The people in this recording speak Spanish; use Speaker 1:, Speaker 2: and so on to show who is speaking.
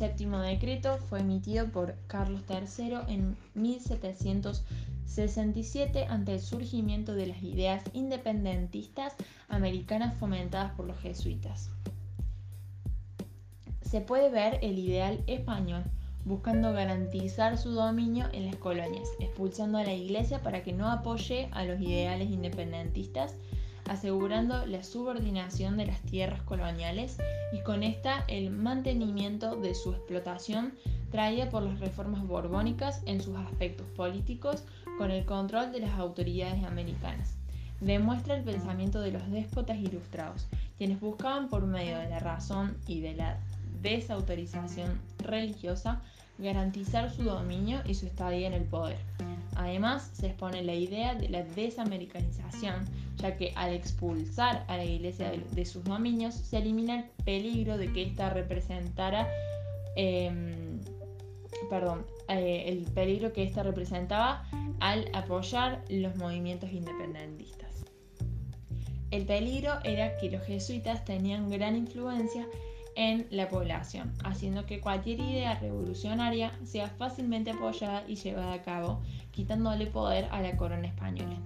Speaker 1: séptimo decreto fue emitido por Carlos III en 1767 ante el surgimiento de las ideas independentistas americanas fomentadas por los jesuitas. Se puede ver el ideal español buscando garantizar su dominio en las colonias, expulsando a la Iglesia para que no apoye a los ideales independentistas, asegurando la subordinación de las tierras coloniales y con esta el mantenimiento de su explotación traída por las reformas borbónicas en sus aspectos políticos con el control de las autoridades americanas. Demuestra el pensamiento de los déspotas ilustrados, quienes buscaban por medio de la razón y de la desautorización religiosa, garantizar su dominio y su estadía en el poder. Además, se expone la idea de la desamericanización, ya que al expulsar a la iglesia de, sus dominios se elimina el peligro de que ésta representara, em, perdón, eh, el peligro que ésta representaba al apoyar los movimientos independentistas. El peligro era que los jesuitas tenían gran influencia en la población, haciendo que cualquier idea revolucionaria sea fácilmente apoyada y llevada a cabo, quitándole poder a la corona española.